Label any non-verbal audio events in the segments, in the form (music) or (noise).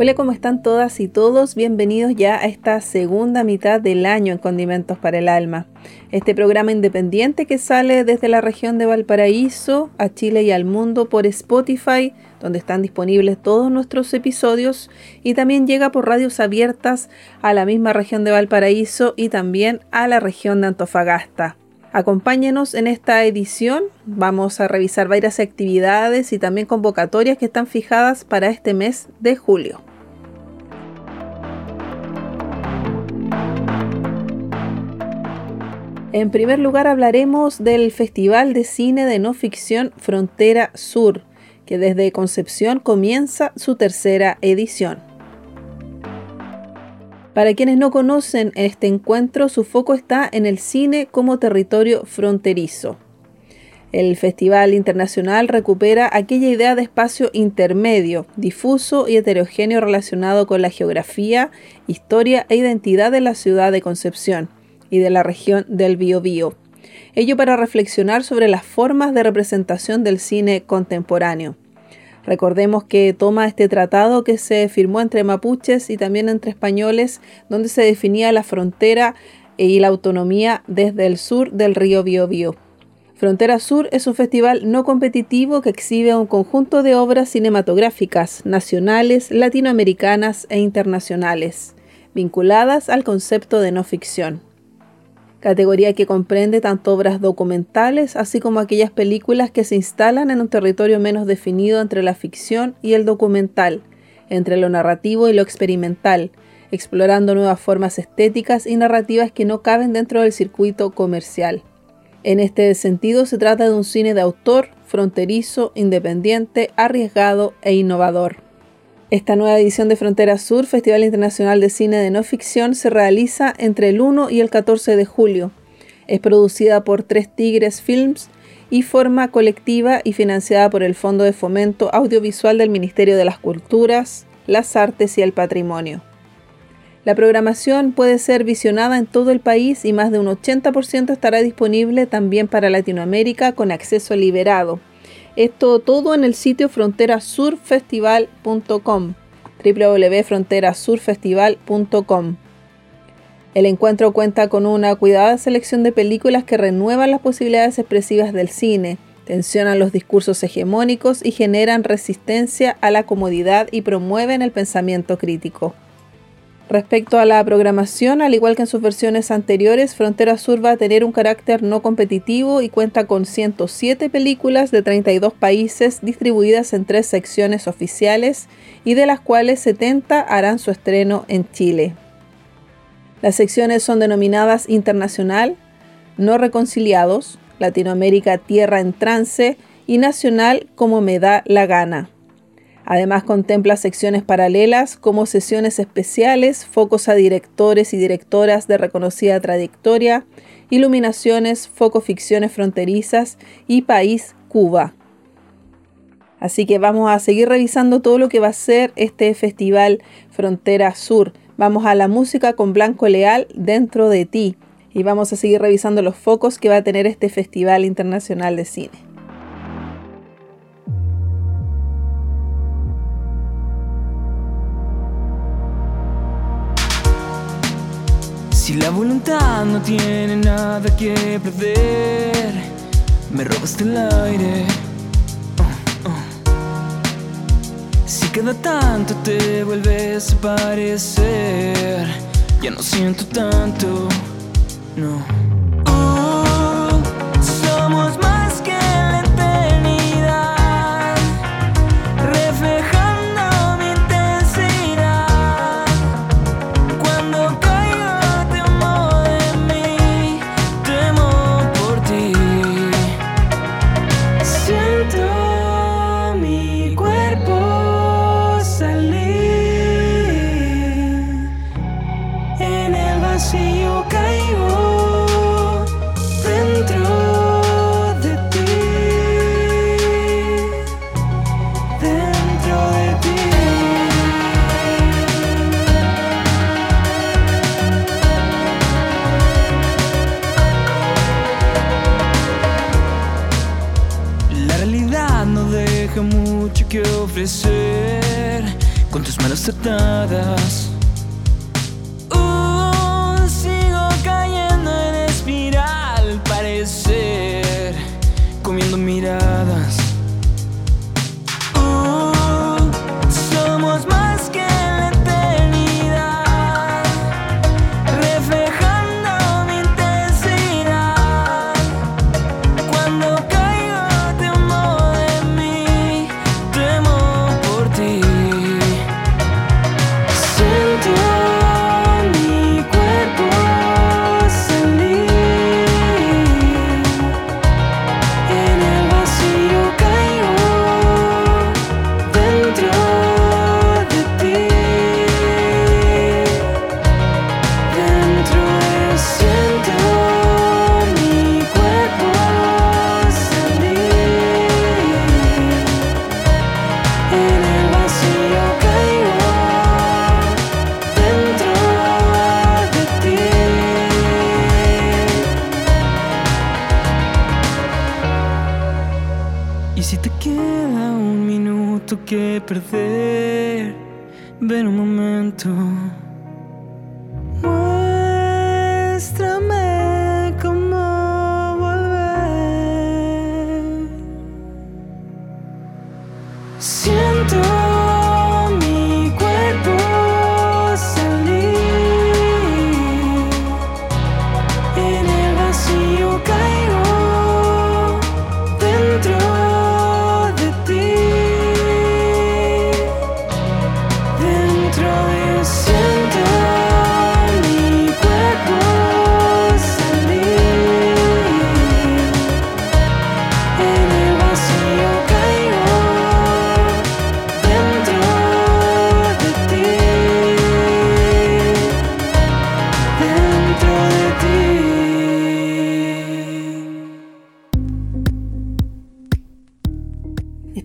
Hola, ¿cómo están todas y todos? Bienvenidos ya a esta segunda mitad del año en Condimentos para el Alma. Este programa independiente que sale desde la región de Valparaíso a Chile y al mundo por Spotify, donde están disponibles todos nuestros episodios, y también llega por radios abiertas a la misma región de Valparaíso y también a la región de Antofagasta. Acompáñenos en esta edición. Vamos a revisar varias actividades y también convocatorias que están fijadas para este mes de julio. En primer lugar hablaremos del Festival de Cine de No Ficción Frontera Sur, que desde Concepción comienza su tercera edición. Para quienes no conocen este encuentro, su foco está en el cine como territorio fronterizo. El Festival Internacional recupera aquella idea de espacio intermedio, difuso y heterogéneo relacionado con la geografía, historia e identidad de la ciudad de Concepción y de la región del Biobío. Ello para reflexionar sobre las formas de representación del cine contemporáneo. Recordemos que toma este tratado que se firmó entre mapuches y también entre españoles, donde se definía la frontera y la autonomía desde el sur del río Biobío. Frontera Sur es un festival no competitivo que exhibe un conjunto de obras cinematográficas nacionales, latinoamericanas e internacionales, vinculadas al concepto de no ficción categoría que comprende tanto obras documentales así como aquellas películas que se instalan en un territorio menos definido entre la ficción y el documental, entre lo narrativo y lo experimental, explorando nuevas formas estéticas y narrativas que no caben dentro del circuito comercial. En este sentido se trata de un cine de autor, fronterizo, independiente, arriesgado e innovador. Esta nueva edición de Frontera Sur, Festival Internacional de Cine de No Ficción, se realiza entre el 1 y el 14 de julio. Es producida por Tres Tigres Films y forma colectiva y financiada por el Fondo de Fomento Audiovisual del Ministerio de las Culturas, las Artes y el Patrimonio. La programación puede ser visionada en todo el país y más de un 80% estará disponible también para Latinoamérica con acceso liberado. Esto todo en el sitio fronterasurfestival.com www.fronterasurfestival.com El encuentro cuenta con una cuidada selección de películas que renuevan las posibilidades expresivas del cine, tensionan los discursos hegemónicos y generan resistencia a la comodidad y promueven el pensamiento crítico. Respecto a la programación, al igual que en sus versiones anteriores, Frontera Sur va a tener un carácter no competitivo y cuenta con 107 películas de 32 países distribuidas en tres secciones oficiales y de las cuales 70 harán su estreno en Chile. Las secciones son denominadas Internacional, No Reconciliados, Latinoamérica Tierra en Trance y Nacional como me da la gana. Además contempla secciones paralelas como sesiones especiales, focos a directores y directoras de reconocida trayectoria, iluminaciones, foco ficciones fronterizas y país Cuba. Así que vamos a seguir revisando todo lo que va a ser este festival Frontera Sur. Vamos a la música con Blanco Leal dentro de ti y vamos a seguir revisando los focos que va a tener este Festival Internacional de Cine. Si la voluntad no tiene nada que perder, me robaste el aire. Oh, oh. Si cada tanto te vuelves a parecer, ya no siento tanto, no. Con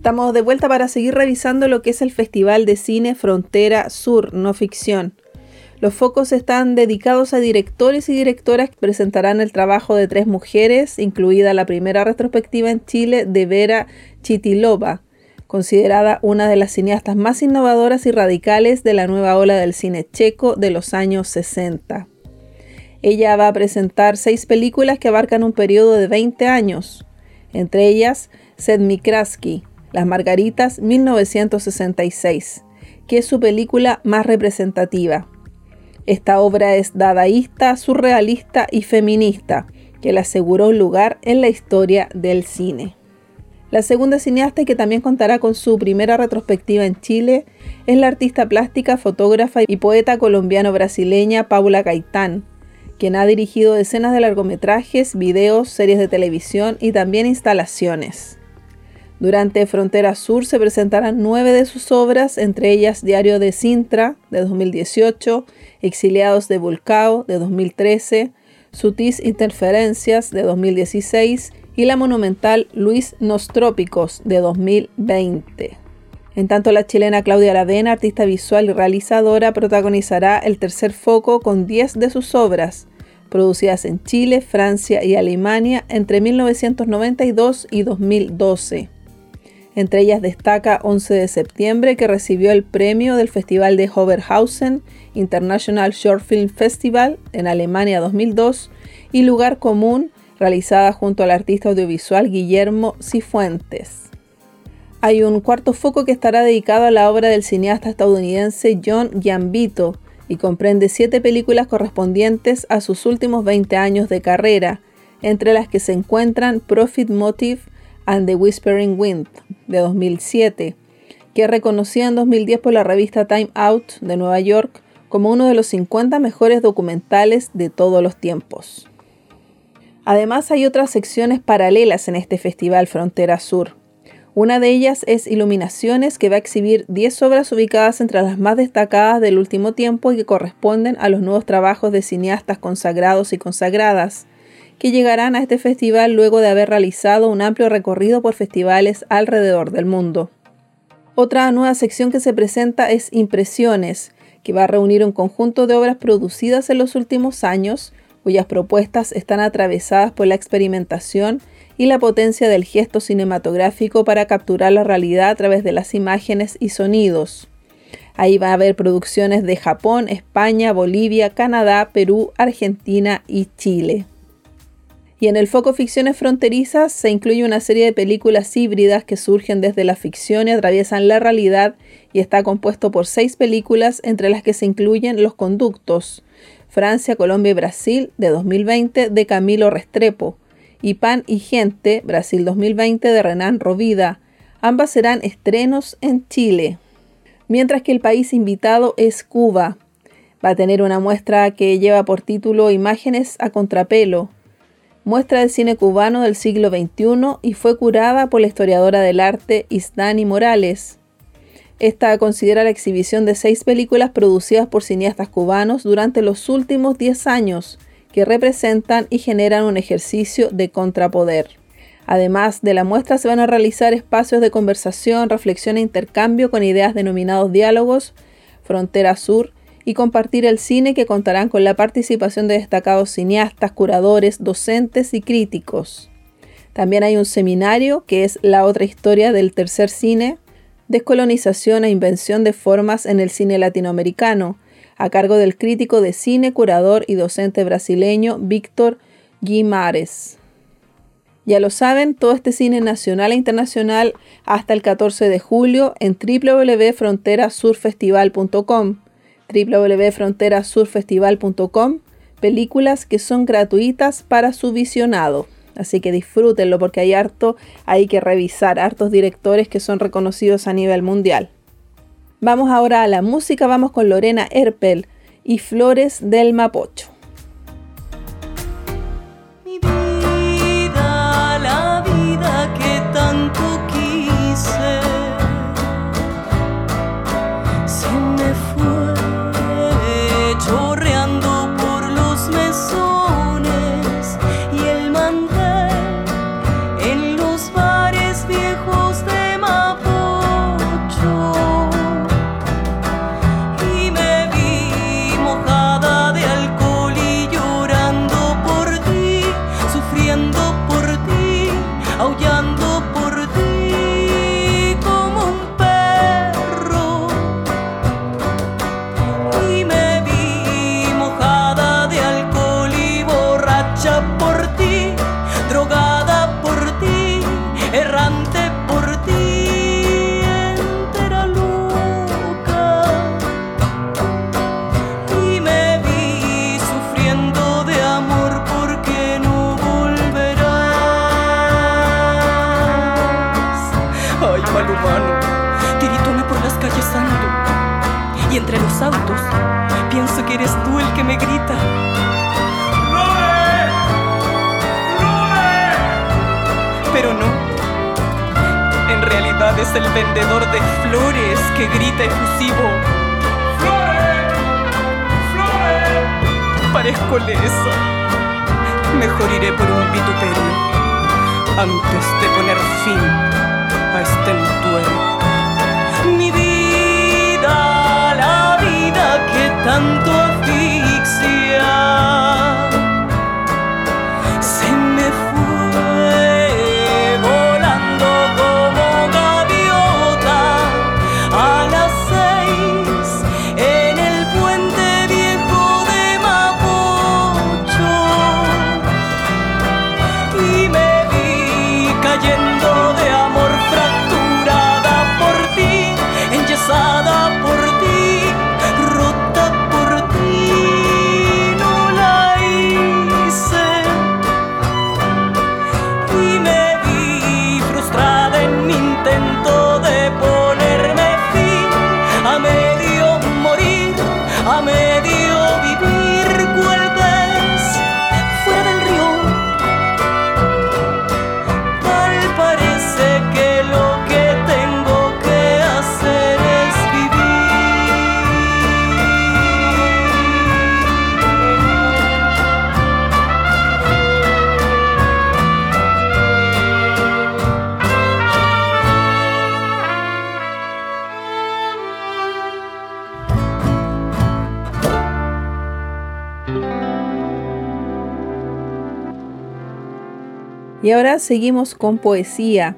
Estamos de vuelta para seguir revisando lo que es el Festival de Cine Frontera Sur, no ficción. Los focos están dedicados a directores y directoras que presentarán el trabajo de tres mujeres, incluida la primera retrospectiva en Chile de Vera Chitilova, considerada una de las cineastas más innovadoras y radicales de la nueva ola del cine checo de los años 60. Ella va a presentar seis películas que abarcan un periodo de 20 años, entre ellas Sedmikraski, las Margaritas 1966, que es su película más representativa. Esta obra es dadaísta, surrealista y feminista, que le aseguró un lugar en la historia del cine. La segunda cineasta que también contará con su primera retrospectiva en Chile es la artista plástica, fotógrafa y poeta colombiano-brasileña Paula Gaitán, quien ha dirigido decenas de largometrajes, videos, series de televisión y también instalaciones. Durante Frontera Sur se presentarán nueve de sus obras, entre ellas Diario de Sintra, de 2018, Exiliados de Vulcao, de 2013, Sutis Interferencias, de 2016, y la monumental Luis Nostrópicos, de 2020. En tanto, la chilena Claudia Aravena, artista visual y realizadora, protagonizará el tercer foco con 10 de sus obras, producidas en Chile, Francia y Alemania entre 1992 y 2012. Entre ellas destaca 11 de septiembre, que recibió el premio del Festival de Hoverhausen International Short Film Festival en Alemania 2002 y Lugar Común, realizada junto al artista audiovisual Guillermo Cifuentes. Hay un cuarto foco que estará dedicado a la obra del cineasta estadounidense John Gambito y comprende siete películas correspondientes a sus últimos 20 años de carrera, entre las que se encuentran Profit Motive and the Whispering Wind de 2007, que es reconocida en 2010 por la revista Time Out de Nueva York como uno de los 50 mejores documentales de todos los tiempos. Además hay otras secciones paralelas en este Festival Frontera Sur. Una de ellas es Iluminaciones, que va a exhibir 10 obras ubicadas entre las más destacadas del último tiempo y que corresponden a los nuevos trabajos de cineastas consagrados y consagradas, que llegarán a este festival luego de haber realizado un amplio recorrido por festivales alrededor del mundo. Otra nueva sección que se presenta es Impresiones, que va a reunir un conjunto de obras producidas en los últimos años, cuyas propuestas están atravesadas por la experimentación y la potencia del gesto cinematográfico para capturar la realidad a través de las imágenes y sonidos. Ahí va a haber producciones de Japón, España, Bolivia, Canadá, Perú, Argentina y Chile. Y en el foco ficciones fronterizas se incluye una serie de películas híbridas que surgen desde la ficción y atraviesan la realidad y está compuesto por seis películas entre las que se incluyen Los Conductos, Francia, Colombia y Brasil de 2020 de Camilo Restrepo, y Pan y Gente, Brasil 2020 de Renan Rovida. Ambas serán estrenos en Chile. Mientras que el país invitado es Cuba. Va a tener una muestra que lleva por título Imágenes a contrapelo, muestra de cine cubano del siglo XXI y fue curada por la historiadora del arte Isdani Morales. Esta considera la exhibición de seis películas producidas por cineastas cubanos durante los últimos 10 años, que representan y generan un ejercicio de contrapoder. Además de la muestra se van a realizar espacios de conversación, reflexión e intercambio con ideas denominados diálogos, Frontera Sur, y compartir el cine que contarán con la participación de destacados cineastas, curadores, docentes y críticos. También hay un seminario que es la otra historia del tercer cine, descolonización e invención de formas en el cine latinoamericano, a cargo del crítico de cine, curador y docente brasileño Víctor Guimares. Ya lo saben, todo este cine nacional e internacional hasta el 14 de julio en www.fronterasurfestival.com www.fronterasurfestival.com películas que son gratuitas para su visionado. Así que disfrútenlo porque hay harto, hay que revisar, hartos directores que son reconocidos a nivel mundial. Vamos ahora a la música, vamos con Lorena Erpel y Flores del Mapocho. Por ti entera, Luca. Y me vi sufriendo de amor porque no volverás. Ay, mal humano, tiritona por las calles, ando Y entre los autos, pienso que eres tú el que me grita. Es el vendedor de flores que grita efusivo. ¡Flores! ¡Flores! Parezco lesa. Mejor iré por un vituperio antes de poner fin a este entuerto. Mi vida, la vida que tanto asfixia. Y ahora seguimos con poesía,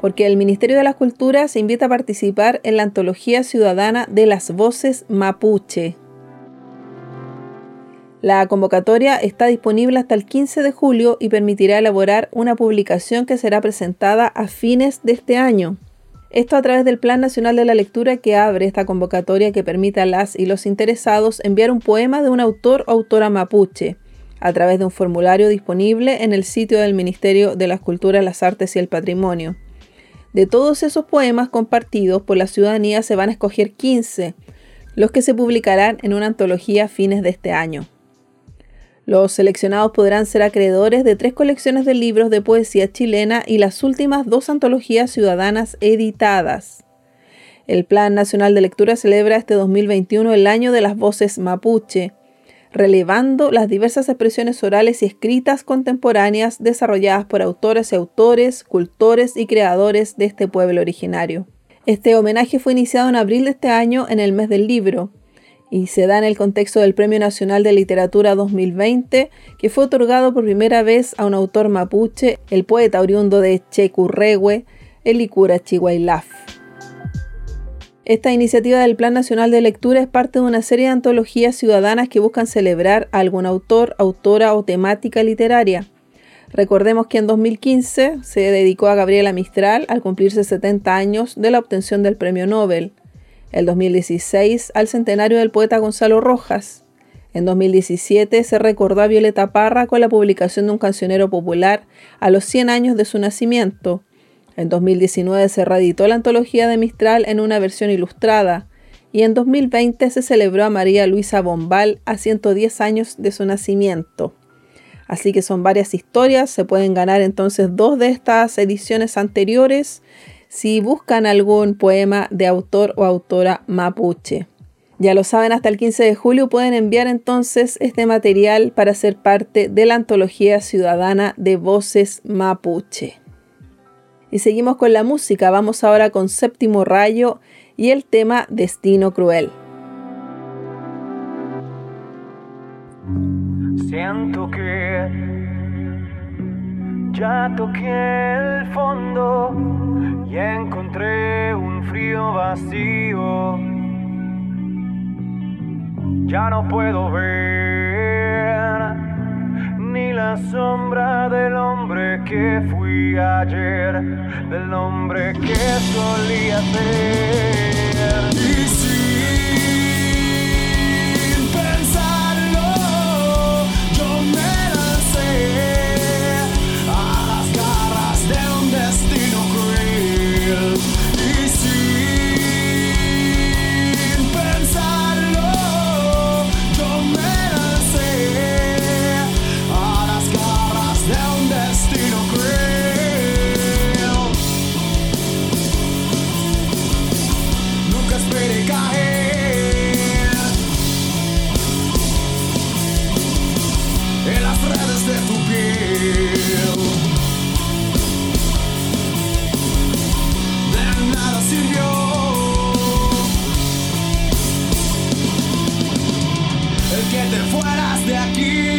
porque el Ministerio de las Culturas invita a participar en la antología ciudadana de las voces mapuche. La convocatoria está disponible hasta el 15 de julio y permitirá elaborar una publicación que será presentada a fines de este año. Esto a través del Plan Nacional de la Lectura que abre esta convocatoria que permite a las y los interesados enviar un poema de un autor o autora mapuche a través de un formulario disponible en el sitio del Ministerio de las Culturas, las Artes y el Patrimonio. De todos esos poemas compartidos por la ciudadanía se van a escoger 15, los que se publicarán en una antología a fines de este año. Los seleccionados podrán ser acreedores de tres colecciones de libros de poesía chilena y las últimas dos antologías ciudadanas editadas. El Plan Nacional de Lectura celebra este 2021 el año de las voces mapuche, relevando las diversas expresiones orales y escritas contemporáneas desarrolladas por autores y autores, cultores y creadores de este pueblo originario. Este homenaje fue iniciado en abril de este año en el mes del libro y se da en el contexto del Premio Nacional de Literatura 2020, que fue otorgado por primera vez a un autor mapuche, el poeta oriundo de Checurrehue, Elicura Chihuailaf. Esta iniciativa del Plan Nacional de Lectura es parte de una serie de antologías ciudadanas que buscan celebrar a algún autor, autora o temática literaria. Recordemos que en 2015 se dedicó a Gabriela Mistral al cumplirse 70 años de la obtención del Premio Nobel. El 2016 al centenario del poeta Gonzalo Rojas. En 2017 se recordó a Violeta Parra con la publicación de un cancionero popular a los 100 años de su nacimiento. En 2019 se reeditó la antología de Mistral en una versión ilustrada y en 2020 se celebró a María Luisa Bombal a 110 años de su nacimiento. Así que son varias historias, se pueden ganar entonces dos de estas ediciones anteriores si buscan algún poema de autor o autora mapuche. Ya lo saben, hasta el 15 de julio pueden enviar entonces este material para ser parte de la antología ciudadana de voces mapuche. Y seguimos con la música. Vamos ahora con Séptimo Rayo y el tema Destino Cruel. Siento que ya toqué el fondo y encontré un frío vacío. Ya no puedo ver ni la sombra del hombre que fui ayer, del hombre que solía ser. you.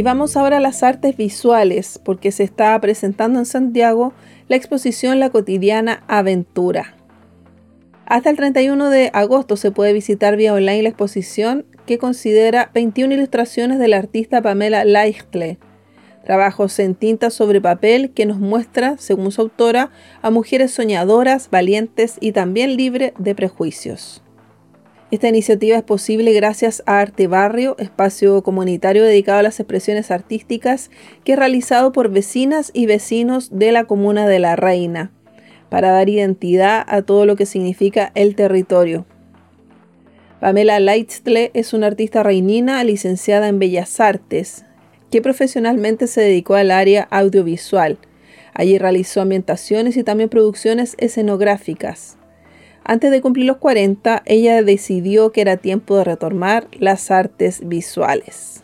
Y vamos ahora a las artes visuales, porque se está presentando en Santiago la exposición La cotidiana aventura. Hasta el 31 de agosto se puede visitar vía online la exposición que considera 21 ilustraciones del artista Pamela Leichtle, trabajos en tinta sobre papel que nos muestra, según su autora, a mujeres soñadoras, valientes y también libres de prejuicios. Esta iniciativa es posible gracias a Arte Barrio, espacio comunitario dedicado a las expresiones artísticas que es realizado por vecinas y vecinos de la comuna de La Reina, para dar identidad a todo lo que significa el territorio. Pamela Leitzle es una artista reinina licenciada en Bellas Artes, que profesionalmente se dedicó al área audiovisual. Allí realizó ambientaciones y también producciones escenográficas. Antes de cumplir los 40, ella decidió que era tiempo de retomar las artes visuales.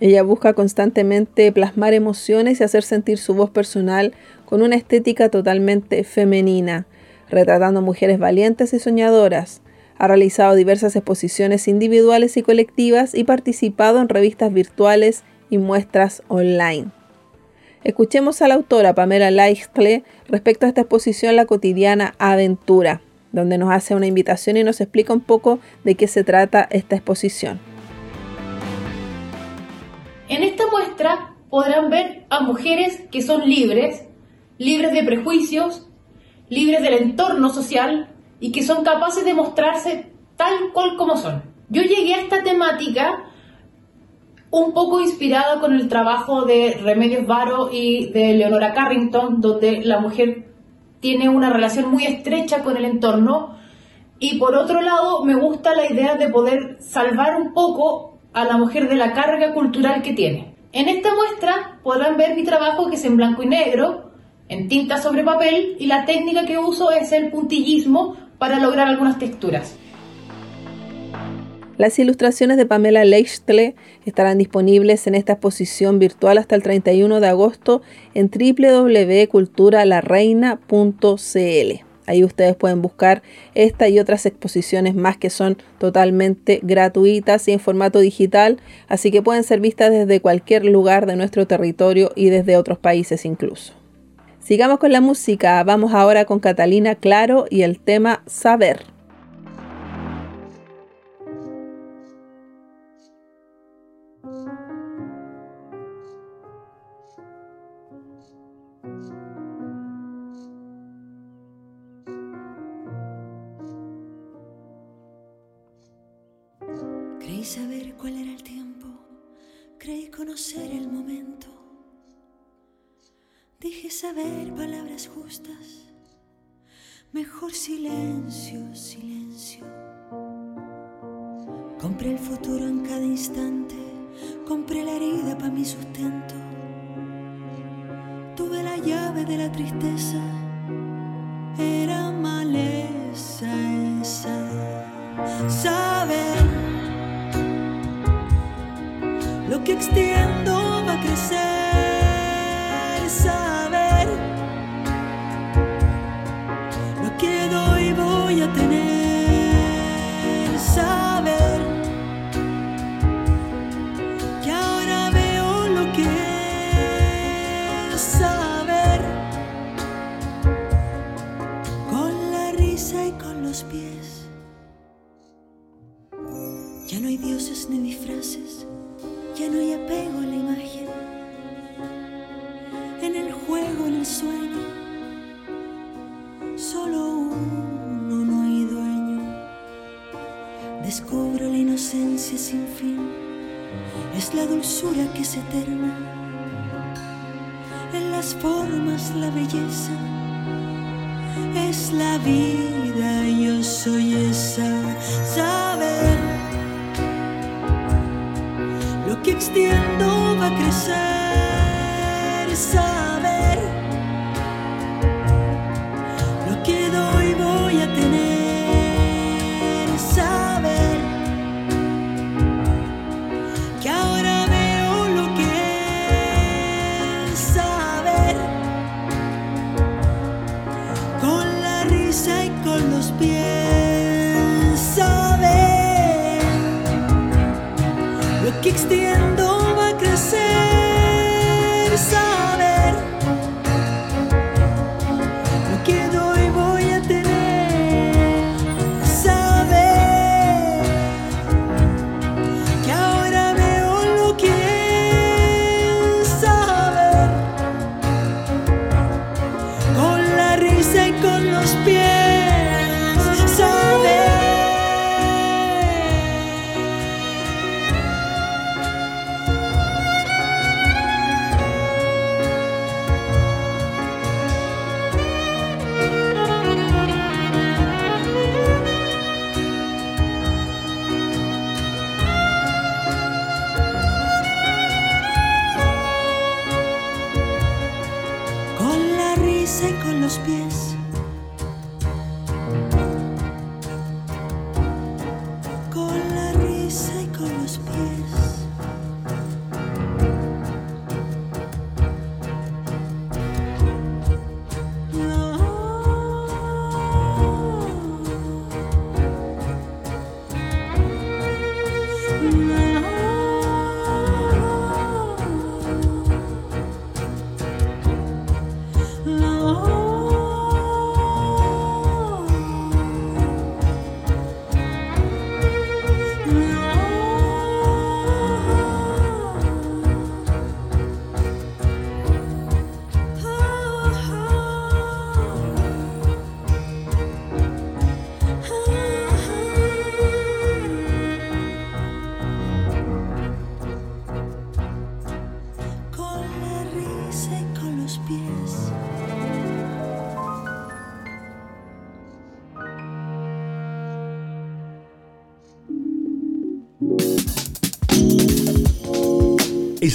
Ella busca constantemente plasmar emociones y hacer sentir su voz personal con una estética totalmente femenina, retratando mujeres valientes y soñadoras. Ha realizado diversas exposiciones individuales y colectivas y participado en revistas virtuales y muestras online. Escuchemos a la autora Pamela Leichtle respecto a esta exposición La cotidiana aventura, donde nos hace una invitación y nos explica un poco de qué se trata esta exposición. En esta muestra podrán ver a mujeres que son libres, libres de prejuicios, libres del entorno social y que son capaces de mostrarse tal cual como son. Yo llegué a esta temática un poco inspirada con el trabajo de Remedios Varo y de Leonora Carrington, donde la mujer tiene una relación muy estrecha con el entorno. Y por otro lado, me gusta la idea de poder salvar un poco a la mujer de la carga cultural que tiene. En esta muestra podrán ver mi trabajo que es en blanco y negro, en tinta sobre papel, y la técnica que uso es el puntillismo para lograr algunas texturas. Las ilustraciones de Pamela Leichtle estarán disponibles en esta exposición virtual hasta el 31 de agosto en www.culturalarreina.cl. Ahí ustedes pueden buscar esta y otras exposiciones más que son totalmente gratuitas y en formato digital, así que pueden ser vistas desde cualquier lugar de nuestro territorio y desde otros países incluso. Sigamos con la música, vamos ahora con Catalina Claro y el tema saber creí conocer el momento. Dije saber palabras justas, mejor silencio, silencio. Compré el futuro en cada instante, compré la herida para mi sustento. Tuve la llave de la tristeza, era maleza esa. Saber lo que extiendo va a crecer, sueño, solo uno no hay dueño. Descubro la inocencia sin fin, es la dulzura que es eterna. En las formas la belleza es la vida, yo soy esa. Saber que extiendo va a crecer.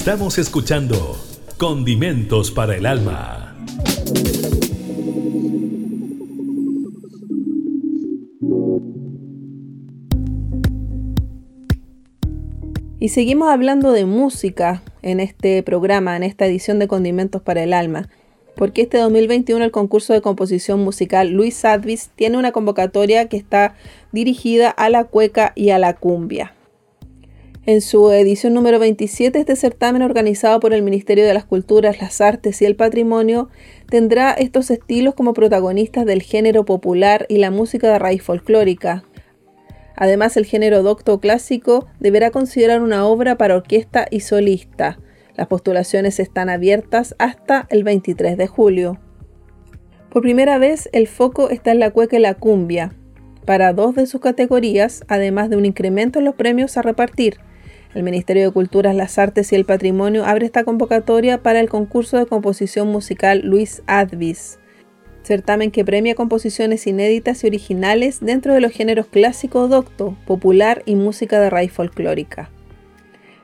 Estamos escuchando Condimentos para el Alma. Y seguimos hablando de música en este programa, en esta edición de Condimentos para el Alma, porque este 2021 el concurso de composición musical Luis Advis tiene una convocatoria que está dirigida a la cueca y a la cumbia. En su edición número 27, este certamen organizado por el Ministerio de las Culturas, las Artes y el Patrimonio tendrá estos estilos como protagonistas del género popular y la música de raíz folclórica. Además, el género docto clásico deberá considerar una obra para orquesta y solista. Las postulaciones están abiertas hasta el 23 de julio. Por primera vez, el foco está en la cueca y la cumbia, para dos de sus categorías, además de un incremento en los premios a repartir. El Ministerio de Culturas, las Artes y el Patrimonio abre esta convocatoria para el concurso de composición musical Luis Advis, certamen que premia composiciones inéditas y originales dentro de los géneros clásico docto, popular y música de raíz folclórica.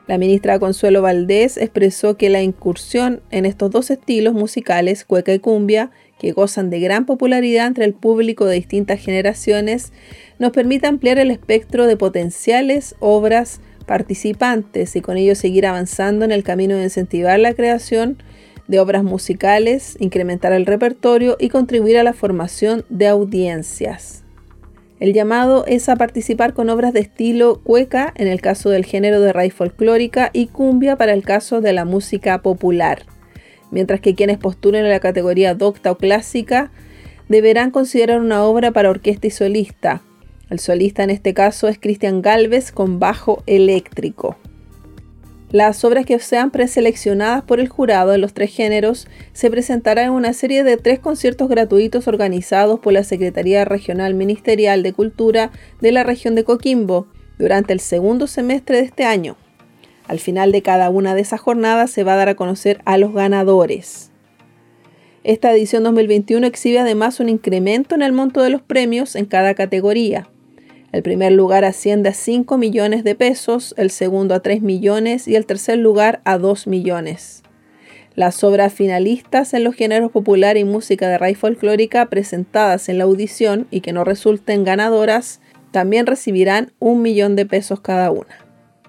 La ministra Consuelo Valdés expresó que la incursión en estos dos estilos musicales, cueca y cumbia, que gozan de gran popularidad entre el público de distintas generaciones, nos permite ampliar el espectro de potenciales obras participantes y con ello seguir avanzando en el camino de incentivar la creación de obras musicales, incrementar el repertorio y contribuir a la formación de audiencias. El llamado es a participar con obras de estilo cueca en el caso del género de raíz folclórica y cumbia para el caso de la música popular, mientras que quienes postulen en la categoría docta o clásica deberán considerar una obra para orquesta y solista, el solista en este caso es Cristian Galvez con bajo eléctrico. Las obras que sean preseleccionadas por el jurado en los tres géneros se presentarán en una serie de tres conciertos gratuitos organizados por la Secretaría Regional Ministerial de Cultura de la región de Coquimbo durante el segundo semestre de este año. Al final de cada una de esas jornadas se va a dar a conocer a los ganadores. Esta edición 2021 exhibe además un incremento en el monto de los premios en cada categoría. El primer lugar asciende a 5 millones de pesos, el segundo a 3 millones y el tercer lugar a 2 millones. Las obras finalistas en los géneros popular y música de raíz folclórica presentadas en la audición y que no resulten ganadoras también recibirán un millón de pesos cada una.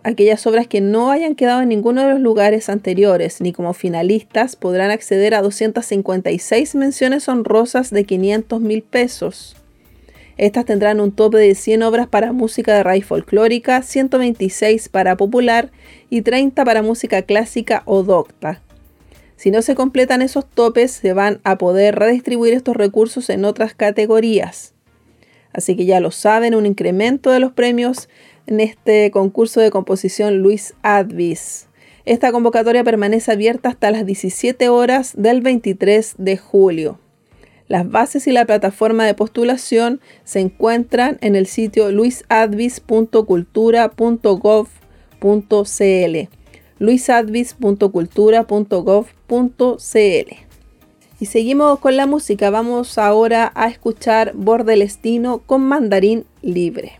Aquellas obras que no hayan quedado en ninguno de los lugares anteriores ni como finalistas podrán acceder a 256 menciones honrosas de 500 mil pesos. Estas tendrán un tope de 100 obras para música de raíz folclórica, 126 para popular y 30 para música clásica o docta. Si no se completan esos topes, se van a poder redistribuir estos recursos en otras categorías. Así que ya lo saben, un incremento de los premios en este concurso de composición Luis Advis. Esta convocatoria permanece abierta hasta las 17 horas del 23 de julio. Las bases y la plataforma de postulación se encuentran en el sitio luisadvis.cultura.gov.cl luisadvis.cultura.gov.cl y seguimos con la música. Vamos ahora a escuchar Bordelestino con mandarín libre.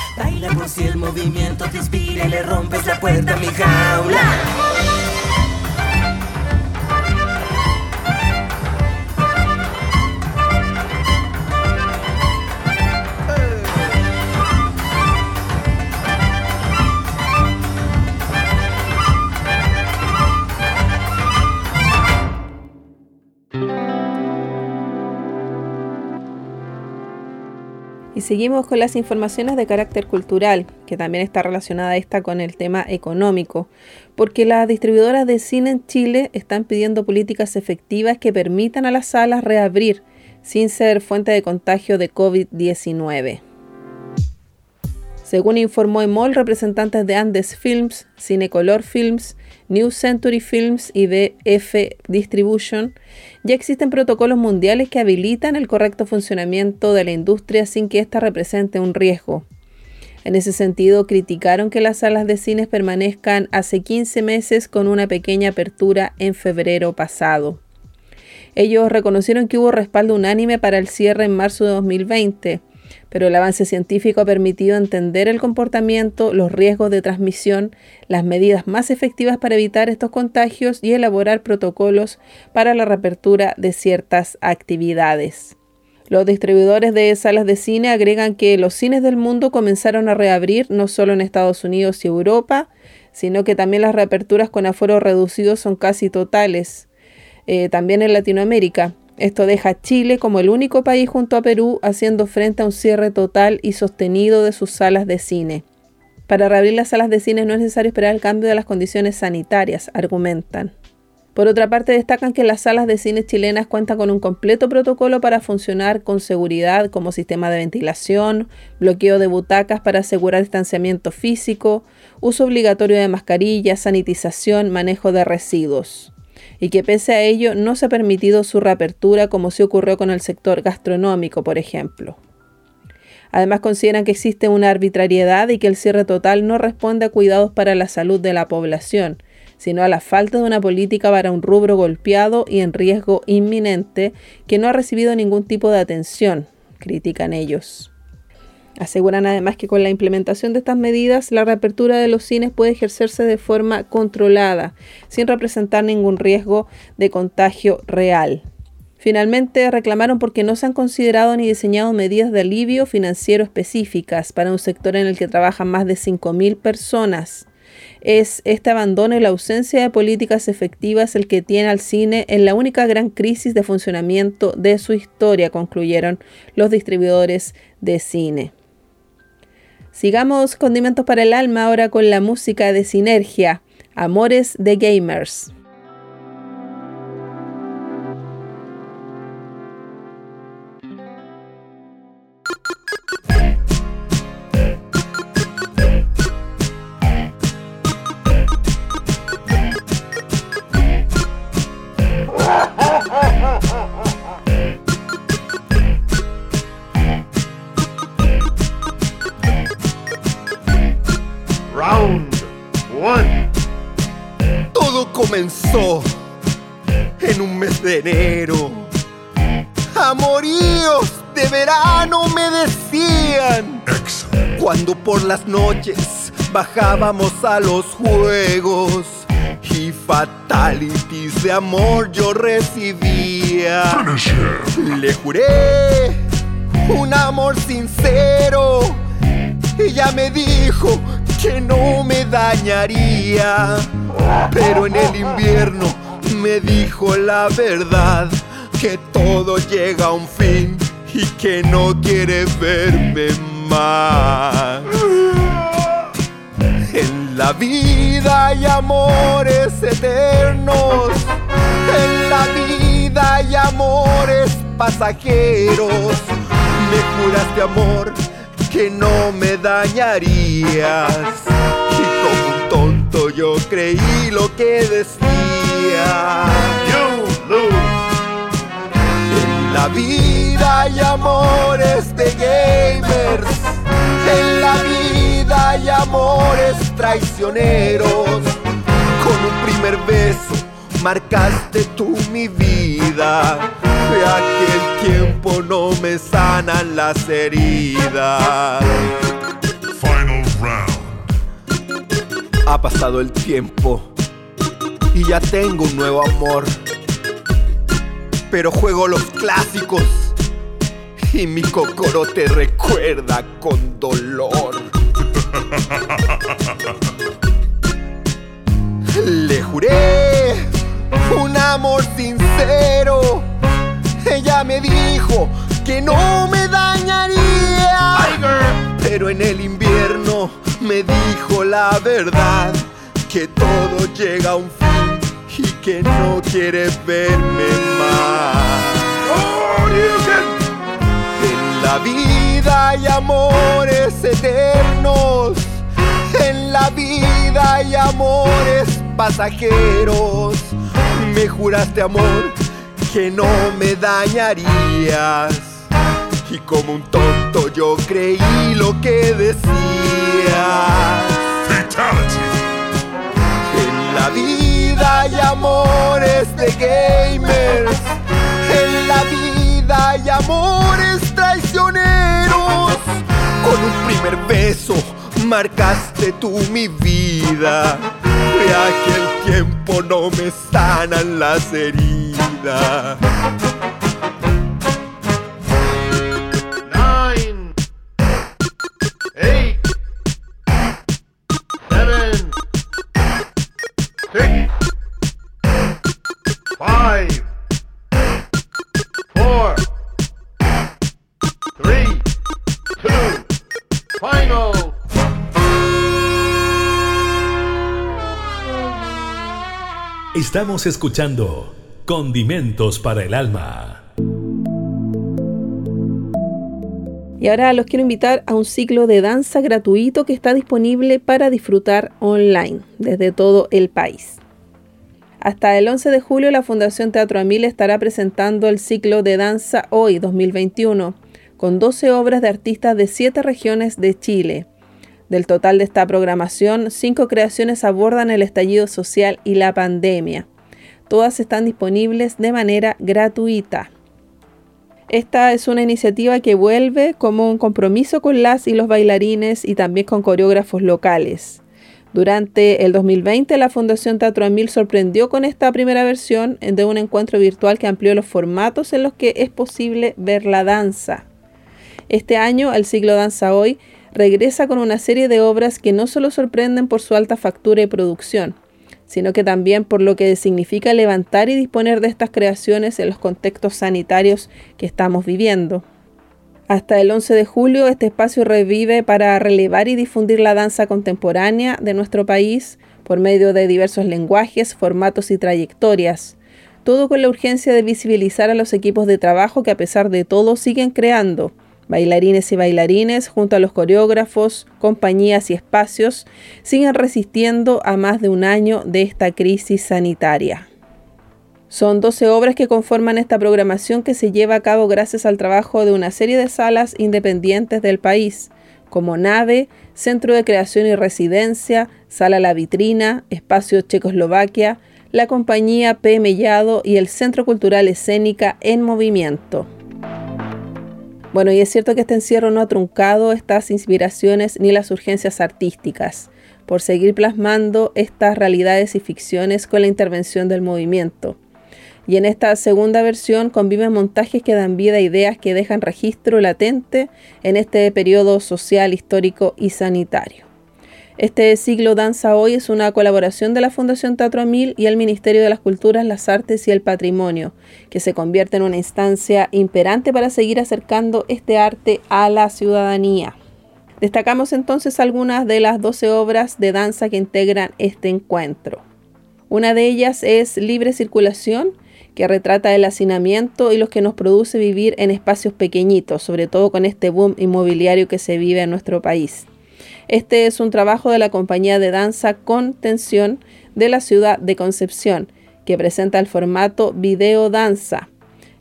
Baila por si el movimiento te inspira y le rompes la puerta a mi jaula. Seguimos con las informaciones de carácter cultural, que también está relacionada esta con el tema económico, porque las distribuidoras de cine en Chile están pidiendo políticas efectivas que permitan a las salas reabrir sin ser fuente de contagio de COVID-19. Según informó EMOL, representantes de Andes Films, Cinecolor Films, New Century Films y DF Distribution, ya existen protocolos mundiales que habilitan el correcto funcionamiento de la industria sin que ésta represente un riesgo. En ese sentido, criticaron que las salas de cines permanezcan hace 15 meses con una pequeña apertura en febrero pasado. Ellos reconocieron que hubo respaldo unánime para el cierre en marzo de 2020, pero el avance científico ha permitido entender el comportamiento, los riesgos de transmisión, las medidas más efectivas para evitar estos contagios y elaborar protocolos para la reapertura de ciertas actividades. Los distribuidores de salas de cine agregan que los cines del mundo comenzaron a reabrir no solo en Estados Unidos y Europa, sino que también las reaperturas con aforo reducido son casi totales, eh, también en Latinoamérica. Esto deja a Chile como el único país junto a Perú haciendo frente a un cierre total y sostenido de sus salas de cine. Para reabrir las salas de cine no es necesario esperar el cambio de las condiciones sanitarias, argumentan. Por otra parte, destacan que las salas de cine chilenas cuentan con un completo protocolo para funcionar con seguridad como sistema de ventilación, bloqueo de butacas para asegurar distanciamiento físico, uso obligatorio de mascarillas, sanitización, manejo de residuos y que pese a ello no se ha permitido su reapertura como se ocurrió con el sector gastronómico, por ejemplo. Además consideran que existe una arbitrariedad y que el cierre total no responde a cuidados para la salud de la población, sino a la falta de una política para un rubro golpeado y en riesgo inminente que no ha recibido ningún tipo de atención, critican ellos. Aseguran además que con la implementación de estas medidas, la reapertura de los cines puede ejercerse de forma controlada, sin representar ningún riesgo de contagio real. Finalmente, reclamaron porque no se han considerado ni diseñado medidas de alivio financiero específicas para un sector en el que trabajan más de 5.000 personas. Es este abandono y la ausencia de políticas efectivas el que tiene al cine en la única gran crisis de funcionamiento de su historia, concluyeron los distribuidores de cine. Sigamos condimentos para el alma ahora con la música de Sinergia, Amores de Gamers. Por las noches bajábamos a los juegos y fatalities de amor yo recibía. Le juré un amor sincero. Ella me dijo que no me dañaría. Pero en el invierno me dijo la verdad, que todo llega a un fin y que no quiere verme más. En la vida hay amores eternos, en la vida hay amores pasajeros. Me juraste amor que no me dañarías. Y como un tonto yo creí lo que decía. En la vida hay amores de gamers. En la vida hay amores traicioneros. Con un primer beso marcaste tú mi vida. De aquel tiempo no me sanan las heridas. Final round. Ha pasado el tiempo y ya tengo un nuevo amor. Pero juego los clásicos (laughs) y mi cocoro te recuerda con dolor. (laughs) Le juré un amor sincero. Ella me dijo que no me dañaría. Pero en el invierno me dijo la verdad, que todo llega a un fin y que no quiere verme más. La vida hay amores eternos, en la vida hay amores pasajeros. Me juraste amor que no me dañarías. Y como un tonto yo creí lo que decías. En la vida hay amores de gamers. En la vida hay amores. Con un primer beso marcaste tú mi vida. Vea que el tiempo no me sanan las heridas. Estamos escuchando Condimentos para el Alma. Y ahora los quiero invitar a un ciclo de danza gratuito que está disponible para disfrutar online desde todo el país. Hasta el 11 de julio la Fundación Teatro Amil estará presentando el ciclo de danza Hoy 2021 con 12 obras de artistas de 7 regiones de Chile del total de esta programación, cinco creaciones abordan el estallido social y la pandemia. Todas están disponibles de manera gratuita. Esta es una iniciativa que vuelve como un compromiso con las y los bailarines y también con coreógrafos locales. Durante el 2020, la Fundación Teatro Emil sorprendió con esta primera versión de un encuentro virtual que amplió los formatos en los que es posible ver la danza. Este año, el siglo Danza Hoy regresa con una serie de obras que no solo sorprenden por su alta factura y producción, sino que también por lo que significa levantar y disponer de estas creaciones en los contextos sanitarios que estamos viviendo. Hasta el 11 de julio este espacio revive para relevar y difundir la danza contemporánea de nuestro país por medio de diversos lenguajes, formatos y trayectorias, todo con la urgencia de visibilizar a los equipos de trabajo que a pesar de todo siguen creando, Bailarines y bailarines, junto a los coreógrafos, compañías y espacios, siguen resistiendo a más de un año de esta crisis sanitaria. Son 12 obras que conforman esta programación que se lleva a cabo gracias al trabajo de una serie de salas independientes del país, como Nave, Centro de Creación y Residencia, Sala La Vitrina, Espacio Checoslovaquia, la compañía P. Mellado y el Centro Cultural Escénica en Movimiento. Bueno, y es cierto que este encierro no ha truncado estas inspiraciones ni las urgencias artísticas, por seguir plasmando estas realidades y ficciones con la intervención del movimiento. Y en esta segunda versión conviven montajes que dan vida a ideas que dejan registro latente en este periodo social, histórico y sanitario. Este siglo Danza Hoy es una colaboración de la Fundación Teatro Mil y el Ministerio de las Culturas, las Artes y el Patrimonio, que se convierte en una instancia imperante para seguir acercando este arte a la ciudadanía. Destacamos entonces algunas de las 12 obras de danza que integran este encuentro. Una de ellas es Libre Circulación, que retrata el hacinamiento y los que nos produce vivir en espacios pequeñitos, sobre todo con este boom inmobiliario que se vive en nuestro país. Este es un trabajo de la compañía de danza Contención de la ciudad de Concepción, que presenta el formato video danza.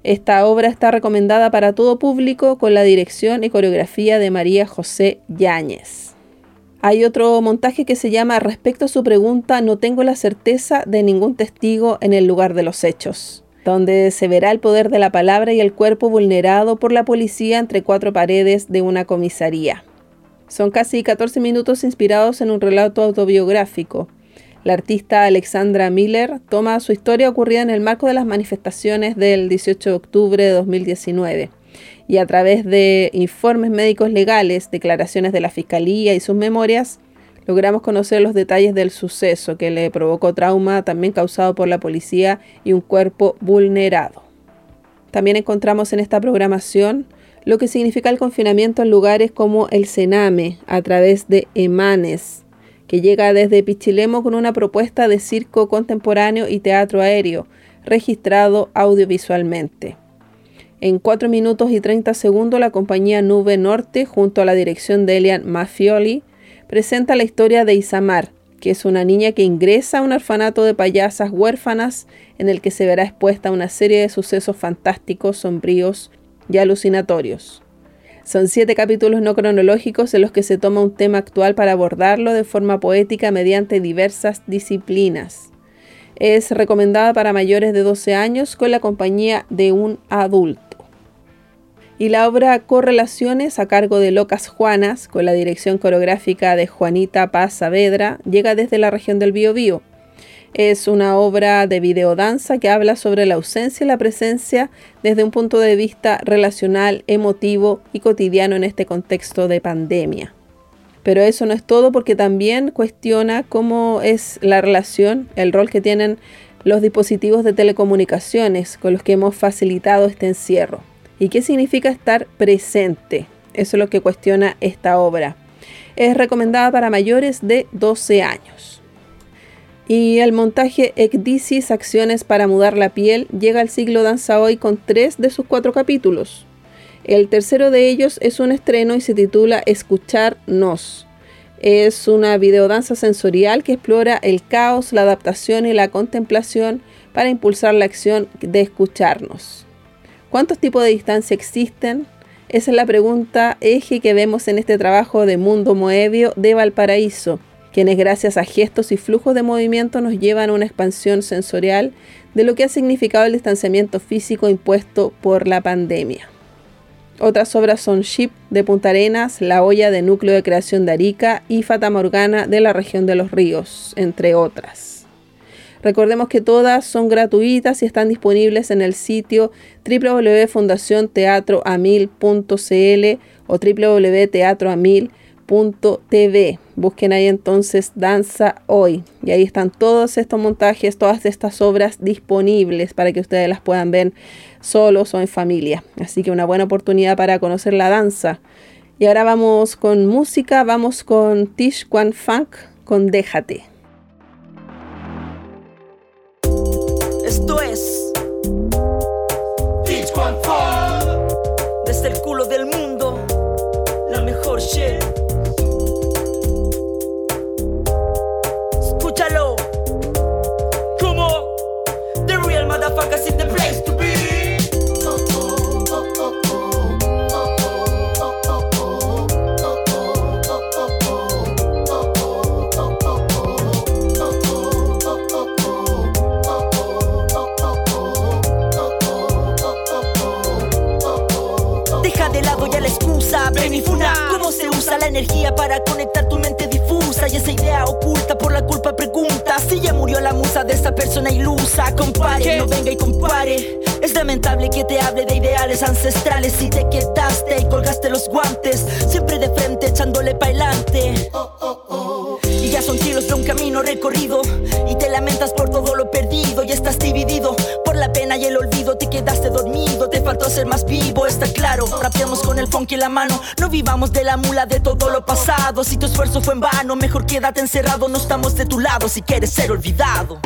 Esta obra está recomendada para todo público con la dirección y coreografía de María José Yáñez. Hay otro montaje que se llama Respecto a su pregunta, no tengo la certeza de ningún testigo en el lugar de los hechos, donde se verá el poder de la palabra y el cuerpo vulnerado por la policía entre cuatro paredes de una comisaría. Son casi 14 minutos inspirados en un relato autobiográfico. La artista Alexandra Miller toma su historia ocurrida en el marco de las manifestaciones del 18 de octubre de 2019 y a través de informes médicos legales, declaraciones de la Fiscalía y sus memorias, logramos conocer los detalles del suceso que le provocó trauma también causado por la policía y un cuerpo vulnerado. También encontramos en esta programación lo que significa el confinamiento en lugares como el Sename a través de Emanes, que llega desde Pichilemo con una propuesta de circo contemporáneo y teatro aéreo, registrado audiovisualmente. En 4 minutos y 30 segundos, la compañía Nube Norte, junto a la dirección de Elian Mafioli, presenta la historia de Isamar, que es una niña que ingresa a un orfanato de payasas huérfanas en el que se verá expuesta una serie de sucesos fantásticos, sombríos y alucinatorios. Son siete capítulos no cronológicos en los que se toma un tema actual para abordarlo de forma poética mediante diversas disciplinas. Es recomendada para mayores de 12 años con la compañía de un adulto. Y la obra Correlaciones a cargo de Locas Juanas, con la dirección coreográfica de Juanita Paz Saavedra, llega desde la región del Biobío. Es una obra de videodanza que habla sobre la ausencia y la presencia desde un punto de vista relacional, emotivo y cotidiano en este contexto de pandemia. Pero eso no es todo porque también cuestiona cómo es la relación, el rol que tienen los dispositivos de telecomunicaciones con los que hemos facilitado este encierro. ¿Y qué significa estar presente? Eso es lo que cuestiona esta obra. Es recomendada para mayores de 12 años. Y el montaje Ecdisis Acciones para mudar la piel llega al siglo Danza Hoy con tres de sus cuatro capítulos. El tercero de ellos es un estreno y se titula Escucharnos. Es una videodanza sensorial que explora el caos, la adaptación y la contemplación para impulsar la acción de escucharnos. ¿Cuántos tipos de distancia existen? Esa es la pregunta eje que vemos en este trabajo de Mundo Moebio de Valparaíso quienes gracias a gestos y flujos de movimiento nos llevan a una expansión sensorial de lo que ha significado el distanciamiento físico impuesto por la pandemia. Otras obras son Ship de Punta Arenas, La Olla de Núcleo de Creación de Arica y Fata Morgana de la región de los ríos, entre otras. Recordemos que todas son gratuitas y están disponibles en el sitio www.fundacionteatroamil.cl o www.teatroamil.cl TV. Busquen ahí entonces Danza Hoy. Y ahí están todos estos montajes, todas estas obras disponibles para que ustedes las puedan ver solos o en familia. Así que una buena oportunidad para conocer la danza. Y ahora vamos con música, vamos con Tish Quan Funk con Déjate. Esto es de esa persona ilusa, compare, no venga y compare. Es lamentable que te hable de ideales ancestrales si te quedaste y colgaste los guantes, siempre de frente echándole pa'lante. Ya son kilos de un camino recorrido y te lamentas por todo lo perdido y estás dividido por la pena y el olvido. Te quedaste dormido, te faltó ser más vivo, está claro. Rapeamos con el funk en la mano, no vivamos de la mula de todo lo pasado. Si tu esfuerzo fue en vano, mejor quédate encerrado. No estamos de tu lado si quieres ser olvidado.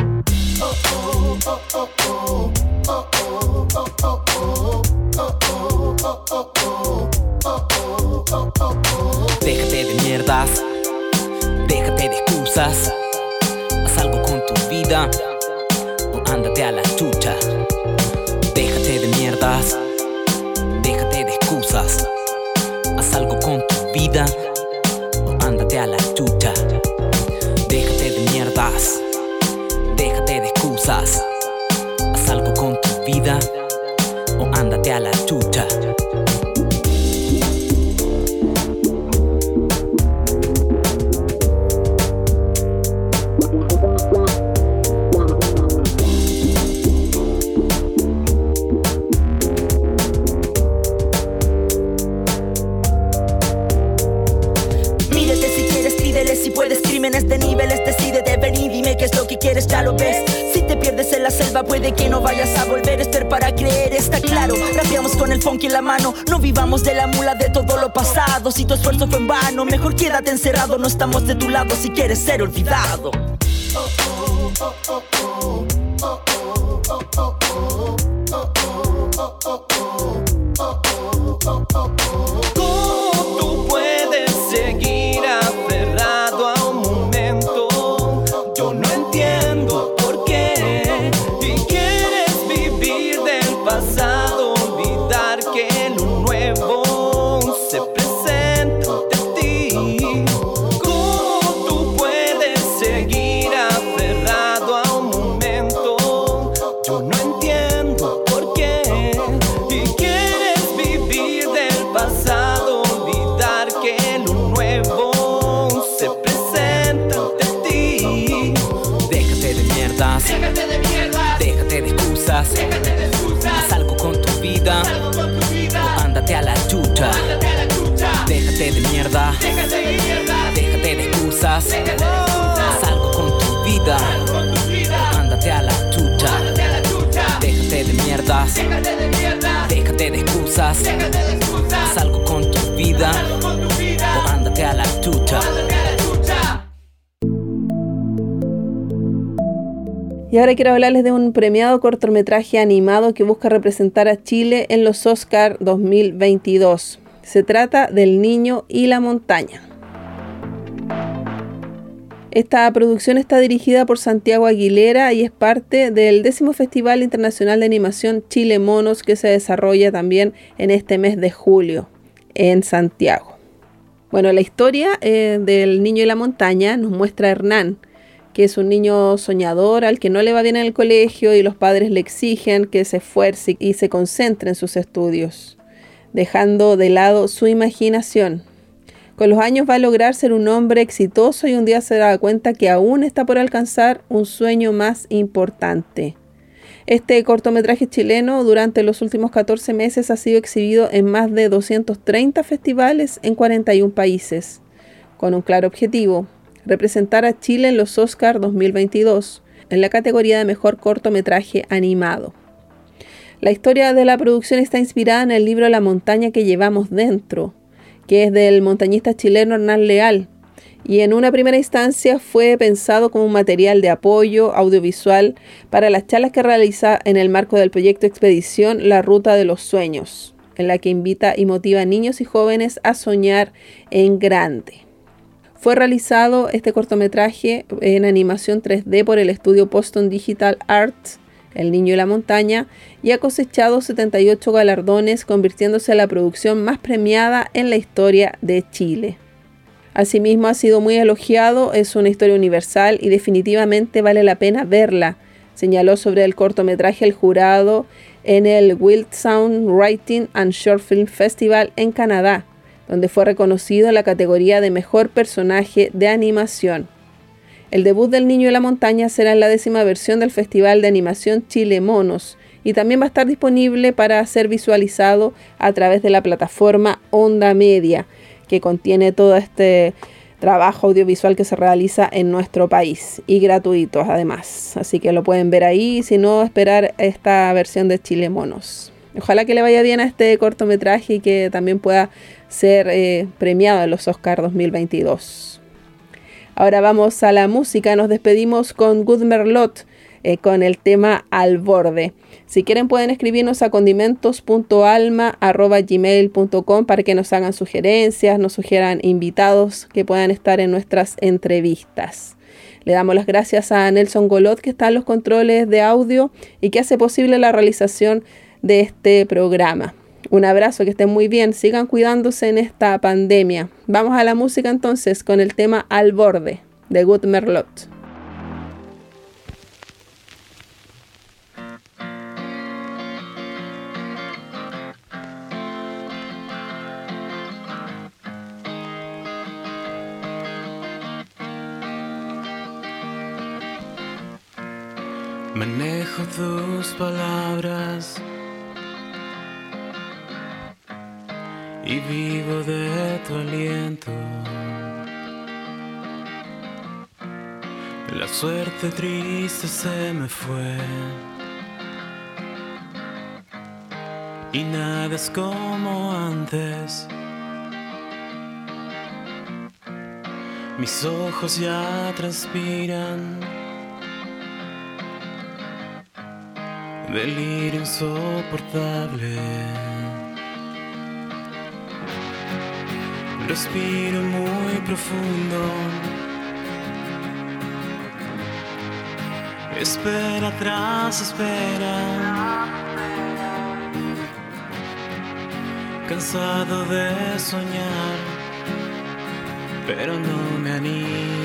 Déjate de mierdas, déjate de excusas. Haz algo con tu vida o ándate a la chucha. Déjate de mierdas, déjate de excusas. Haz algo con tu vida o ándate a la chucha. Déjate de mierdas, déjate de excusas. Haz algo con tu vida o ándate a la chucha. Está claro. Rapeamos con el funk en la mano. No vivamos de la mula de todo lo pasado. Si tu esfuerzo fue en vano, mejor quédate encerrado. No estamos de tu lado si quieres ser olvidado. ¿Cómo excusas. déjate de excusas. Haz algo con tu vida ándate a la chucha. Déjate de mierdas, Déjate de excusas. déjate de excusas. Haz algo con tu vida o ándate a la chucha. Y ahora quiero hablarles de un premiado cortometraje animado que busca representar a Chile en los Oscar 2022. Se trata del Niño y la Montaña. Esta producción está dirigida por Santiago Aguilera y es parte del décimo Festival Internacional de Animación Chile Monos que se desarrolla también en este mes de julio en Santiago. Bueno, la historia eh, del Niño y la Montaña nos muestra a Hernán, que es un niño soñador al que no le va bien en el colegio y los padres le exigen que se esfuerce y se concentre en sus estudios, dejando de lado su imaginación. Con los años va a lograr ser un hombre exitoso y un día se da cuenta que aún está por alcanzar un sueño más importante. Este cortometraje chileno durante los últimos 14 meses ha sido exhibido en más de 230 festivales en 41 países, con un claro objetivo, representar a Chile en los Oscar 2022, en la categoría de Mejor Cortometraje Animado. La historia de la producción está inspirada en el libro La montaña que llevamos dentro, que es del montañista chileno Hernán Leal, y en una primera instancia fue pensado como un material de apoyo audiovisual para las charlas que realiza en el marco del proyecto Expedición La Ruta de los Sueños, en la que invita y motiva a niños y jóvenes a soñar en grande. Fue realizado este cortometraje en animación 3D por el estudio Boston Digital Arts, El Niño y la Montaña, y ha cosechado 78 galardones, convirtiéndose en la producción más premiada en la historia de Chile. Asimismo, ha sido muy elogiado, es una historia universal y definitivamente vale la pena verla, señaló sobre el cortometraje el jurado en el Wild Sound Writing and Short Film Festival en Canadá, donde fue reconocido en la categoría de Mejor Personaje de Animación. El debut del Niño en la Montaña será en la décima versión del Festival de Animación Chile Monos y también va a estar disponible para ser visualizado a través de la plataforma Onda Media, que contiene todo este trabajo audiovisual que se realiza en nuestro país y gratuito además. Así que lo pueden ver ahí, si no esperar esta versión de Chile Monos. Ojalá que le vaya bien a este cortometraje y que también pueda ser eh, premiado en los Oscar 2022. Ahora vamos a la música, nos despedimos con Good Merlot eh, con el tema Al Borde. Si quieren pueden escribirnos a condimentos.alma.gmail.com para que nos hagan sugerencias, nos sugieran invitados que puedan estar en nuestras entrevistas. Le damos las gracias a Nelson Golot que está en los controles de audio y que hace posible la realización de este programa. Un abrazo, que estén muy bien, sigan cuidándose en esta pandemia. Vamos a la música entonces con el tema Al Borde de Good Merlot. Manejo tus palabras y vivo de tu aliento. La suerte triste se me fue y nada es como antes. Mis ojos ya transpiran. Delirio insoportable. Respiro muy profundo. Espera tras espera. Cansado de soñar, pero no me animo.